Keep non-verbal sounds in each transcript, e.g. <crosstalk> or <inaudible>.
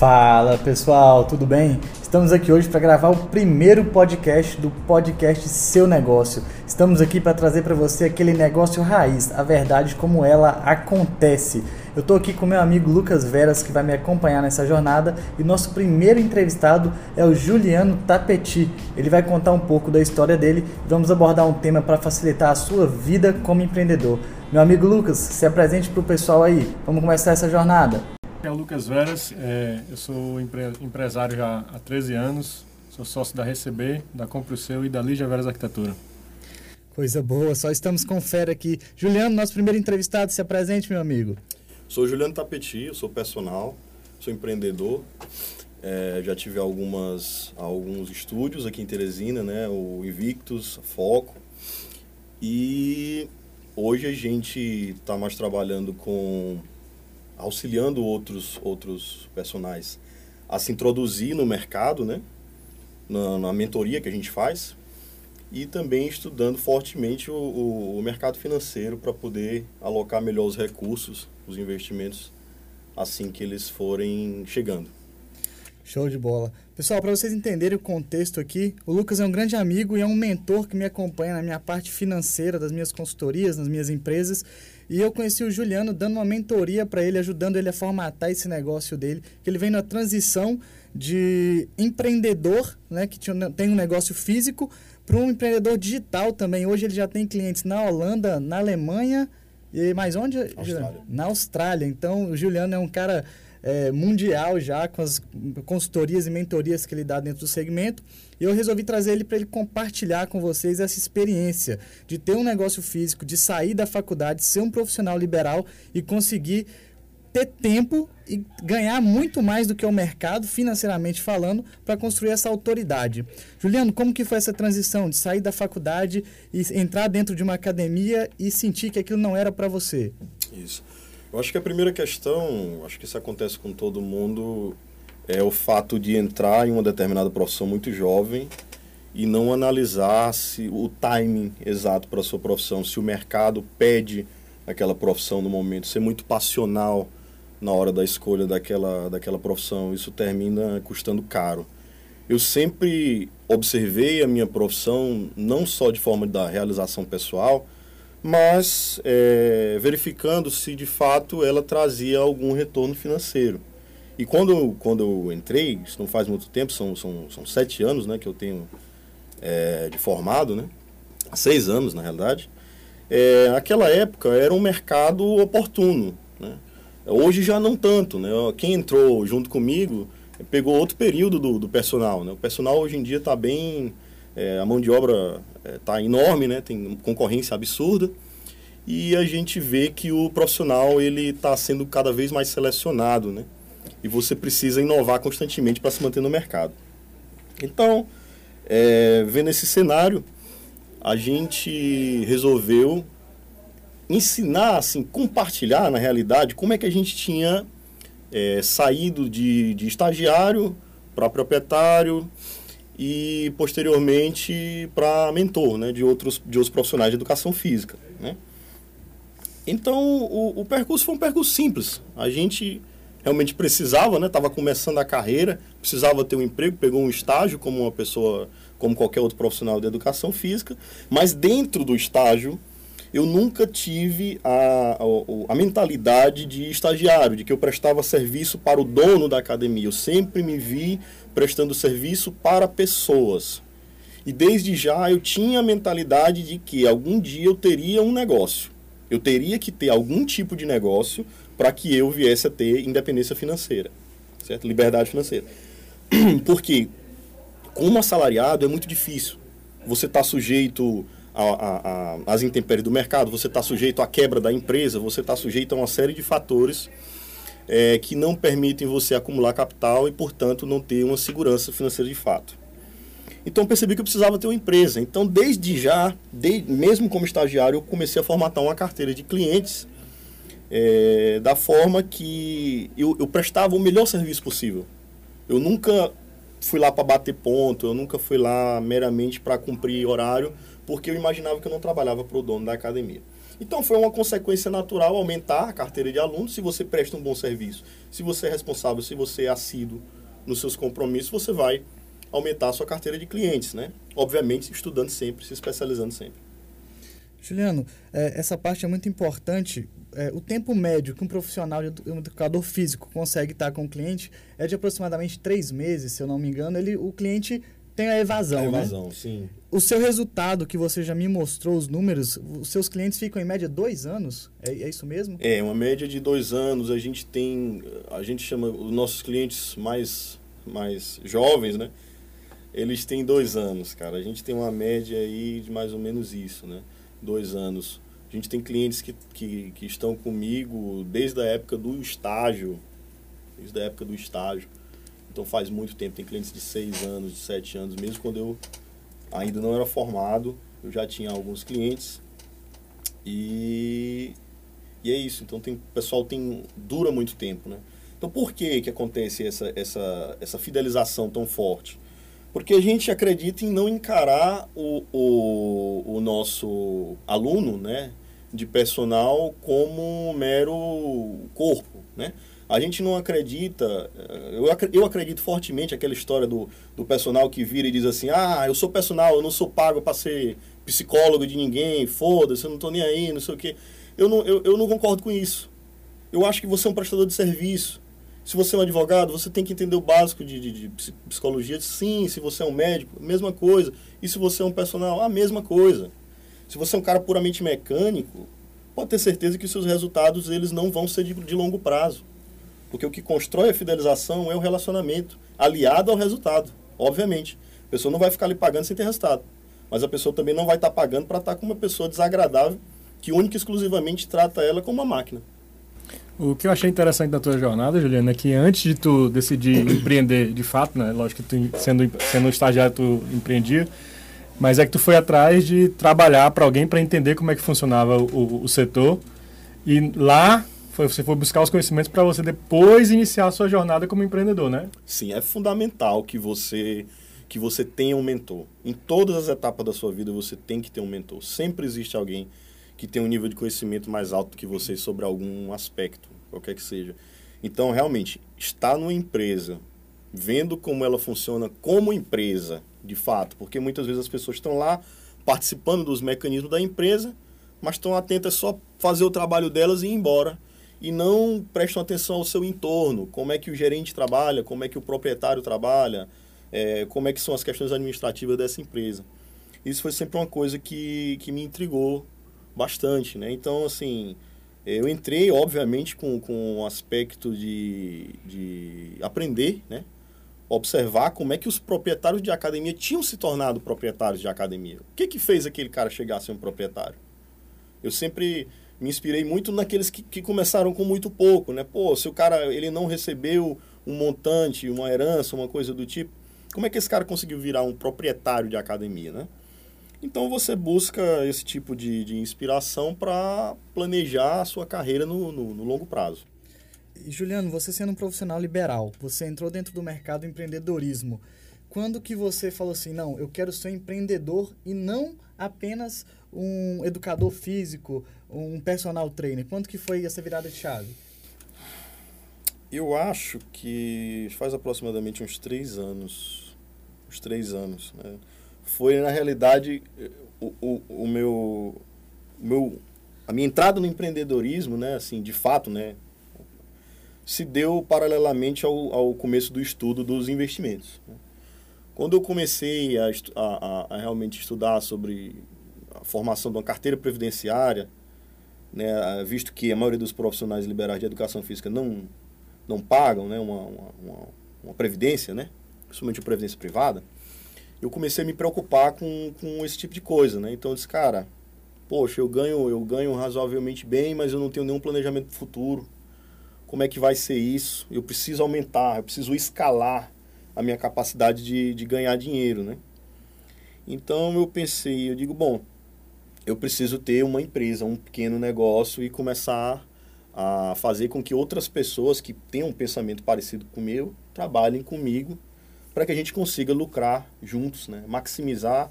Fala pessoal, tudo bem? Estamos aqui hoje para gravar o primeiro podcast do podcast Seu Negócio. Estamos aqui para trazer para você aquele negócio raiz, a verdade como ela acontece. Eu estou aqui com meu amigo Lucas Veras que vai me acompanhar nessa jornada e nosso primeiro entrevistado é o Juliano Tapeti. Ele vai contar um pouco da história dele e vamos abordar um tema para facilitar a sua vida como empreendedor. Meu amigo Lucas, se apresente para o pessoal aí. Vamos começar essa jornada. É o Lucas Veras, é, eu sou empre empresário já há 13 anos, sou sócio da Receber, da Compre o Seu e da Lígia Veras Arquitetura. Coisa boa, só estamos com fera aqui. Juliano, nosso primeiro entrevistado, se apresente, meu amigo. Sou Juliano Tapeti, eu sou personal, sou empreendedor. É, já tive algumas, alguns estúdios aqui em Teresina, né? O Invictus, Foco. E hoje a gente está mais trabalhando com auxiliando outros, outros personagens a se introduzir no mercado, né? Na, na mentoria que a gente faz e também estudando fortemente o, o, o mercado financeiro para poder alocar melhor os recursos, os investimentos, assim que eles forem chegando. Show de bola. Pessoal, para vocês entenderem o contexto aqui, o Lucas é um grande amigo e é um mentor que me acompanha na minha parte financeira das minhas consultorias, nas minhas empresas. E eu conheci o Juliano dando uma mentoria para ele, ajudando ele a formatar esse negócio dele, que ele vem na transição de empreendedor, né, que tem um negócio físico, para um empreendedor digital também. Hoje ele já tem clientes na Holanda, na Alemanha e mais onde? Austrália. Na Austrália. Então, o Juliano é um cara é, mundial já, com as consultorias e mentorias que ele dá dentro do segmento. E eu resolvi trazer ele para ele compartilhar com vocês essa experiência de ter um negócio físico, de sair da faculdade, ser um profissional liberal e conseguir ter tempo e ganhar muito mais do que o mercado, financeiramente falando, para construir essa autoridade. Juliano, como que foi essa transição de sair da faculdade e entrar dentro de uma academia e sentir que aquilo não era para você? Isso. Eu acho que a primeira questão, acho que isso acontece com todo mundo, é o fato de entrar em uma determinada profissão muito jovem e não analisar se o timing exato para a sua profissão, se o mercado pede aquela profissão no momento, ser muito passional na hora da escolha daquela, daquela profissão, isso termina custando caro. Eu sempre observei a minha profissão não só de forma da realização pessoal, mas é, verificando se de fato ela trazia algum retorno financeiro. E quando, quando eu entrei, isso não faz muito tempo, são, são, são sete anos né, que eu tenho é, de formado, né? seis anos na realidade, é, naquela época era um mercado oportuno. Né? Hoje já não tanto. Né? Quem entrou junto comigo pegou outro período do, do personal. Né? O personal hoje em dia está bem. É, a mão de obra está é, enorme, né? tem concorrência absurda e a gente vê que o profissional ele está sendo cada vez mais selecionado, né? E você precisa inovar constantemente para se manter no mercado. Então, é, vendo esse cenário, a gente resolveu ensinar, assim, compartilhar na realidade como é que a gente tinha é, saído de, de estagiário para proprietário, e posteriormente para mentor né, de, outros, de outros profissionais de educação física. Né? Então o, o, percurso foi um percurso simples. A gente realmente precisava, né? Estava começando a carreira, precisava ter um emprego, pegou um estágio como uma pessoa, como qualquer outro profissional de educação física, mas dentro do estágio eu nunca tive a, a, a, mentalidade de estagiário, de que eu prestava serviço para o dono da academia. Eu sempre me vi prestando serviço para pessoas. E desde já eu tinha a mentalidade de que algum dia eu teria um negócio. Eu teria que ter algum tipo de negócio para que eu viesse a ter independência financeira, certo? Liberdade financeira. <clears throat> Porque como assalariado é muito difícil. Você está sujeito às intempéries do mercado, você está sujeito à quebra da empresa, você está sujeito a uma série de fatores é, que não permitem você acumular capital e, portanto, não ter uma segurança financeira de fato. Então percebi que eu precisava ter uma empresa. Então, desde já, de, mesmo como estagiário, eu comecei a formatar uma carteira de clientes é, da forma que eu, eu prestava o melhor serviço possível. Eu nunca fui lá para bater ponto, eu nunca fui lá meramente para cumprir horário, porque eu imaginava que eu não trabalhava para o dono da academia. Então foi uma consequência natural aumentar a carteira de alunos se você presta um bom serviço, se você é responsável, se você é assíduo nos seus compromissos, você vai aumentar a sua carteira de clientes, né? Obviamente, estudando sempre, se especializando sempre. Juliano, é, essa parte é muito importante. É, o tempo médio que um profissional, um educador físico consegue estar com o cliente é de aproximadamente três meses, se eu não me engano. Ele, o cliente tem a evasão, a né? evasão, né? sim. O seu resultado, que você já me mostrou os números, os seus clientes ficam em média dois anos? É, é isso mesmo? É, uma média de dois anos. A gente tem, a gente chama os nossos clientes mais, mais jovens, né? Eles têm dois anos, cara. A gente tem uma média aí de mais ou menos isso, né? Dois anos. A gente tem clientes que, que, que estão comigo desde a época do estágio. Desde a época do estágio. Então faz muito tempo. Tem clientes de seis anos, de sete anos. Mesmo quando eu ainda não era formado, eu já tinha alguns clientes. E, e é isso. Então tem, o pessoal tem, dura muito tempo, né? Então por que, que acontece essa, essa, essa fidelização tão forte? Porque a gente acredita em não encarar o, o, o nosso aluno, né, de personal como um mero corpo, né? A gente não acredita, eh, eu, eu acredito fortemente aquela história do, do personal que vira e diz assim, ah, eu sou personal, eu não sou pago para ser psicólogo de ninguém, foda-se, eu não estou nem aí, não sei o quê. Eu não, eu, eu não concordo com isso. Eu acho que você é um prestador de serviço. Se você é um advogado, você tem que entender o básico de, de, de psicologia. Sim, se você é um médico, mesma coisa. E se você é um personal, a mesma coisa. Se você é um cara puramente mecânico, pode ter certeza que os seus resultados eles não vão ser de, de longo prazo. Porque o que constrói a fidelização é o relacionamento, aliado ao resultado, obviamente. A pessoa não vai ficar ali pagando sem ter resultado. Mas a pessoa também não vai estar pagando para estar com uma pessoa desagradável que única e exclusivamente trata ela como uma máquina. O que eu achei interessante da tua jornada, Juliana, é que antes de tu decidir <coughs> empreender de fato, né, lógico que tu, sendo, sendo um estagiário tu empreendia, mas é que tu foi atrás de trabalhar para alguém para entender como é que funcionava o, o setor e lá foi, você foi buscar os conhecimentos para você depois iniciar a sua jornada como empreendedor, né? Sim, é fundamental que você que você tenha um mentor. Em todas as etapas da sua vida você tem que ter um mentor. Sempre existe alguém que tem um nível de conhecimento mais alto que você sobre algum aspecto, qualquer que seja. Então, realmente, estar numa empresa, vendo como ela funciona como empresa, de fato, porque muitas vezes as pessoas estão lá participando dos mecanismos da empresa, mas estão atentas só fazer o trabalho delas e ir embora. E não prestam atenção ao seu entorno, como é que o gerente trabalha, como é que o proprietário trabalha, é, como é que são as questões administrativas dessa empresa. Isso foi sempre uma coisa que, que me intrigou bastante, né? Então, assim, eu entrei, obviamente, com, com um aspecto de, de aprender, né? Observar como é que os proprietários de academia tinham se tornado proprietários de academia. O que que fez aquele cara chegar a ser um proprietário? Eu sempre me inspirei muito naqueles que, que começaram com muito pouco, né? Pô, se o cara ele não recebeu um montante, uma herança, uma coisa do tipo, como é que esse cara conseguiu virar um proprietário de academia, né? Então você busca esse tipo de, de inspiração para planejar a sua carreira no, no, no, longo prazo. E Juliano, você sendo um profissional liberal, você entrou dentro do mercado do empreendedorismo. Quando que você falou assim, não, eu quero ser um empreendedor e não apenas um educador físico, um personal trainer? Quando que foi essa virada de chave? Eu acho que faz aproximadamente uns três anos. Uns três anos, né? foi, na realidade, o, o, o meu, meu, a minha entrada no empreendedorismo, né, assim, de fato, né, se deu paralelamente ao, ao começo do estudo dos investimentos. Né. Quando eu comecei a, a, a, realmente estudar sobre a formação de uma carteira previdenciária, né, visto que a maioria dos profissionais liberais de educação física não, não pagam né, uma, uma, uma previdência, né, principalmente a previdência privada, eu comecei a me preocupar com, com esse tipo de coisa, né? Então eu disse, cara, poxa, eu ganho, eu ganho razoavelmente bem, mas eu não tenho nenhum planejamento futuro. Como é que vai ser isso? Eu preciso aumentar, eu preciso escalar a minha capacidade de, de ganhar dinheiro, né? Então eu pensei, eu digo, bom, eu preciso ter uma empresa, um pequeno negócio e começar a fazer com que outras pessoas que tenham um pensamento parecido com o meu trabalhem comigo para que a gente consiga lucrar juntos, né? maximizar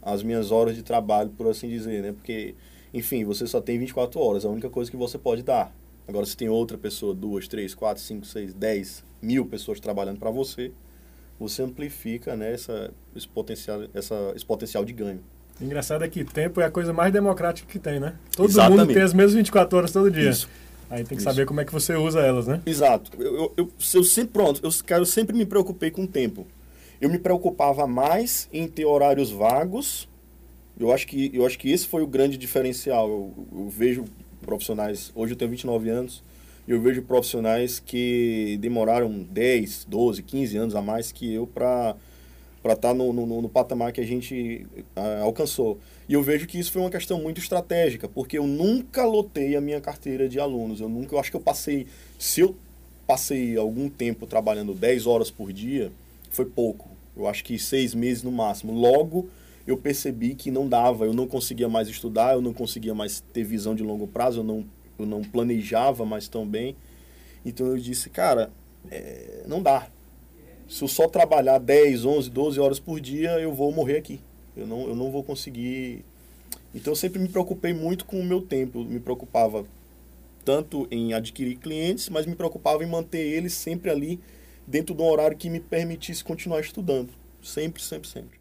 as minhas horas de trabalho, por assim dizer, né? Porque, enfim, você só tem 24 horas, a única coisa que você pode dar. Agora, se tem outra pessoa, duas, três, quatro, cinco, seis, dez mil pessoas trabalhando para você, você amplifica né, essa, esse, potencial, essa, esse potencial de ganho. Engraçado é que tempo é a coisa mais democrática que tem, né? Todo Exatamente. mundo tem as mesmas 24 horas todo dia. Isso. Aí tem que Isso. saber como é que você usa elas, né? Exato. Eu, eu, eu, eu sempre, pronto, eu, cara, eu sempre me preocupei com o tempo. Eu me preocupava mais em ter horários vagos. Eu acho que, eu acho que esse foi o grande diferencial. Eu, eu vejo profissionais, hoje eu tenho 29 anos, eu vejo profissionais que demoraram 10, 12, 15 anos a mais que eu para para estar tá no, no, no, patamar que a gente alcançou. E eu vejo que isso foi uma questão muito estratégica, porque eu nunca lotei a minha carteira de alunos. Eu nunca, eu acho que eu passei, se eu passei algum tempo trabalhando 10 horas por dia, foi pouco. Eu acho que seis meses no máximo. Logo, eu percebi que não dava, eu não conseguia mais estudar, eu não conseguia mais ter visão de longo prazo, eu não, eu não planejava mais tão bem. Então eu disse, cara, é, não dá se eu só trabalhar 10, 11, 12 horas por dia, eu vou morrer aqui. Eu não, eu não vou conseguir. Então eu sempre me preocupei muito com o meu tempo. Eu me preocupava tanto em adquirir clientes, mas me preocupava em manter eles sempre ali dentro de um horário que me permitisse continuar estudando. Sempre, sempre, sempre.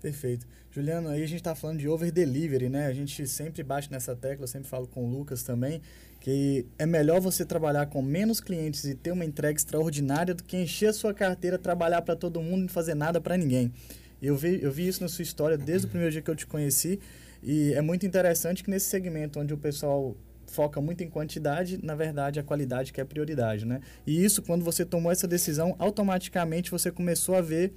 Perfeito. Juliano, aí a gente está falando de over delivery, né? A gente sempre bate nessa tecla, eu sempre falo com o Lucas também, que é melhor você trabalhar com menos clientes e ter uma entrega extraordinária do que encher a sua carteira, trabalhar para todo mundo e não fazer nada para ninguém. Eu vi, eu vi isso na sua história desde o primeiro dia que eu te conheci e é muito interessante que nesse segmento onde o pessoal foca muito em quantidade, na verdade a qualidade que é prioridade, né? E isso, quando você tomou essa decisão, automaticamente você começou a ver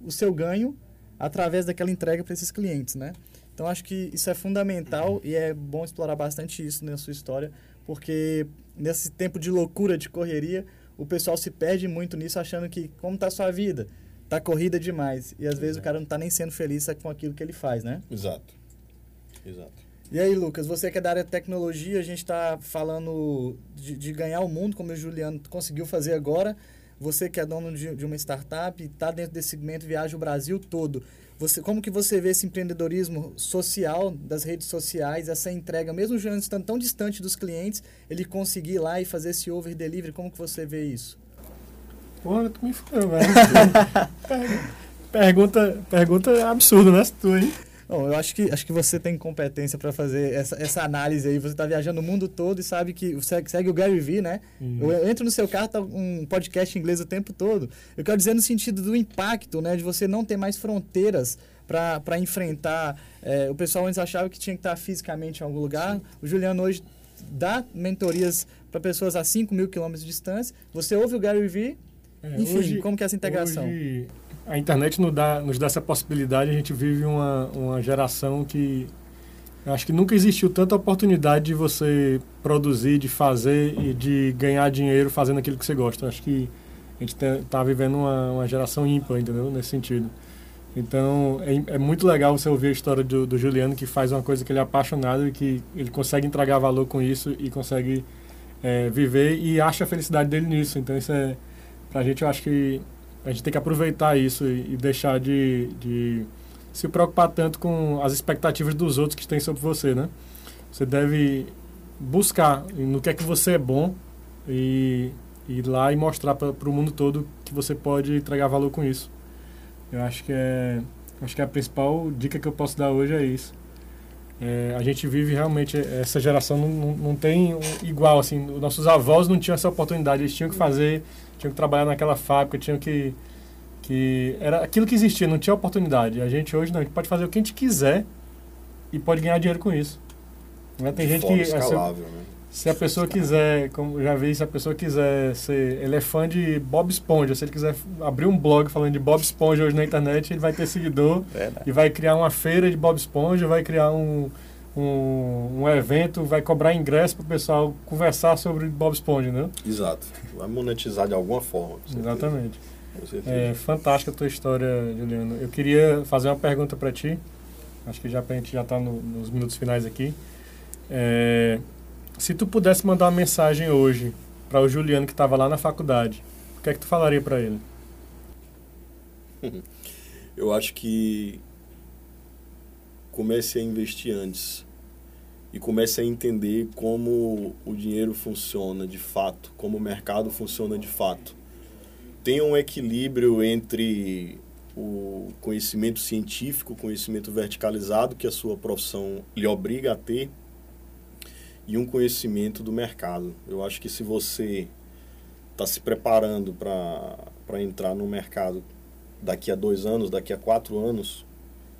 o seu ganho através daquela entrega para esses clientes, né? Então acho que isso é fundamental e é bom explorar bastante isso na sua história, porque nesse tempo de loucura, de correria, o pessoal se perde muito nisso, achando que como está a sua vida? Está corrida demais. E às vezes o cara não está nem sendo feliz com aquilo que ele faz, né? Exato. Exato. E aí, Lucas, você que é da área de tecnologia, a gente está falando de, de, ganhar o mundo, como o Juliano conseguiu fazer agora. Você que é dono de, de uma startup, está dentro desse segmento, viaja o Brasil todo. Você, como que você vê esse empreendedorismo social das redes sociais, essa entrega, mesmo Juliano estando tão distante dos clientes, ele conseguir ir lá e fazer esse over delivery, como que você vê isso? Porra, tu me falou, velho. <laughs> pergunta, pergunta absurda, né? Tu, hein? Bom, eu acho que, acho que você tem competência para fazer essa, essa análise aí. Você está viajando o mundo todo e sabe que segue, segue o Gary Vee, né? Uhum. Eu entro no seu carro, tá um podcast em inglês o tempo todo. Eu quero dizer no sentido do impacto, né? De você não ter mais fronteiras para enfrentar. É, o pessoal antes achava que tinha que estar fisicamente em algum lugar. Sim. O Juliano hoje dá mentorias para pessoas a 5 mil quilômetros de distância. Você ouve o Gary Vee. É, Enfim, hoje, como que é essa integração? Hoje a internet nos dá, nos dá essa possibilidade. A gente vive uma, uma geração que acho que nunca existiu tanta oportunidade de você produzir, de fazer e de ganhar dinheiro fazendo aquilo que você gosta. Acho que a gente está vivendo uma, uma geração ímpar, entendeu? Nesse sentido. Então, é, é, muito legal você ouvir a história do, do, Juliano, que faz uma coisa que ele é apaixonado e que ele consegue entregar valor com isso e consegue é, viver e acha a felicidade dele nisso. Então, isso é, pra gente, eu acho que a gente tem que aproveitar isso e, deixar de, de, se preocupar tanto com as expectativas dos outros que têm sobre você, né? Você deve buscar no que é que você é bom e ir lá e mostrar para o mundo todo que você pode entregar valor com isso. Eu acho que é acho que a principal dica que eu posso dar hoje é isso. É, a gente vive realmente essa geração não, não, não tem igual assim nossos avós não tinham essa oportunidade eles tinham que fazer tinham que trabalhar naquela fábrica, tinham que que era aquilo que existia, não tinha oportunidade. A gente hoje não, a gente pode fazer o que a gente quiser e pode ganhar dinheiro com isso. Né? Tem gente que escalável, né? Se a pessoa quiser, como já vi, se a pessoa quiser ser, ele é fã de Bob Esponja, se ele quiser abrir um blog falando de Bob Esponja hoje na internet, ele vai ter seguidor e vai criar uma feira de Bob Esponja, vai criar um um, um evento, vai cobrar ingresso para o pessoal conversar sobre Bob Esponja, né? Exato. Vai monetizar de alguma forma. Exatamente. É fantástica a tua história, Juliano. Eu queria fazer uma pergunta para ti. Acho que já a gente já está no, nos minutos finais aqui. É, se tu pudesse mandar uma mensagem hoje para o Juliano que estava lá na faculdade, o que é que tu falaria para ele? <laughs> Eu acho que comece a investir antes e comece a entender como o dinheiro funciona de fato, como o mercado funciona de fato. Tenha um equilíbrio entre o conhecimento científico, conhecimento verticalizado que a sua profissão lhe obriga a ter e um conhecimento do mercado. Eu acho que se você está se preparando para entrar no mercado daqui a dois anos, daqui a quatro anos,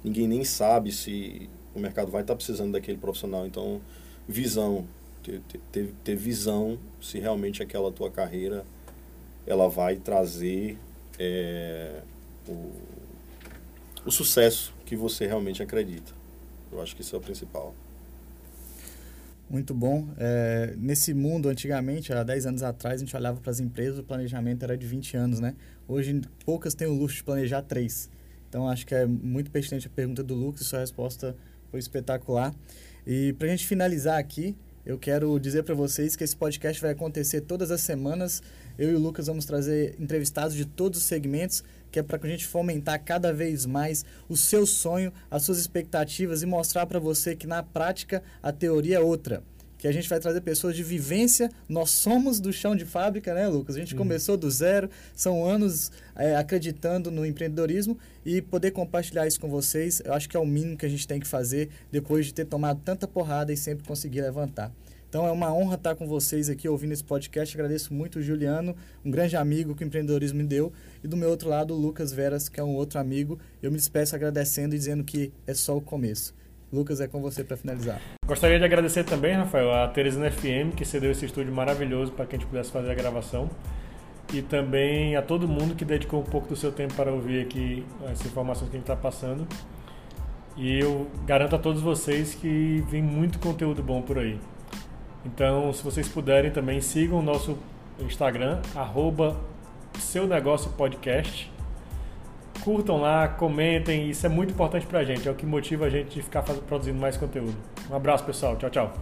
ninguém nem sabe se o mercado vai estar tá precisando daquele profissional. Então, visão, ter, ter, ter visão se realmente aquela tua carreira ela vai trazer é, o, o sucesso que você realmente acredita. Eu acho que isso é o principal. Muito bom. É, nesse mundo, antigamente, há 10 anos atrás, a gente olhava para as empresas, o planejamento era de 20 anos, né? Hoje, poucas têm o luxo de planejar 3. Então, acho que é muito pertinente a pergunta do Lucas sua resposta foi espetacular. E para a gente finalizar aqui, eu quero dizer para vocês que esse podcast vai acontecer todas as semanas. Eu e o Lucas vamos trazer entrevistados de todos os segmentos que é para a gente fomentar cada vez mais o seu sonho, as suas expectativas e mostrar para você que na prática a teoria é outra. Que a gente vai trazer pessoas de vivência, nós somos do chão de fábrica, né, Lucas? A gente uhum. começou do zero, são anos é, acreditando no empreendedorismo e poder compartilhar isso com vocês, eu acho que é o mínimo que a gente tem que fazer depois de ter tomado tanta porrada e sempre conseguir levantar. Então é uma honra estar com vocês aqui ouvindo esse podcast. Agradeço muito o Juliano, um grande amigo que o empreendedorismo me deu. E do meu outro lado, o Lucas Veras, que é um outro amigo. Eu me despeço agradecendo e dizendo que é só o começo. Lucas, é com você para finalizar. Gostaria de agradecer também, Rafael, a Teresina FM, que cedeu esse estúdio maravilhoso para que a gente pudesse fazer a gravação. E também a todo mundo que dedicou um pouco do seu tempo para ouvir aqui as informações que a gente está passando. E eu garanto a todos vocês que vem muito conteúdo bom por aí. Então, se vocês puderem também, sigam o nosso Instagram, arroba seu negócio podcast. Curtam lá, comentem, isso é muito importante pra gente, é o que motiva a gente de ficar produzindo mais conteúdo. Um abraço, pessoal. Tchau, tchau.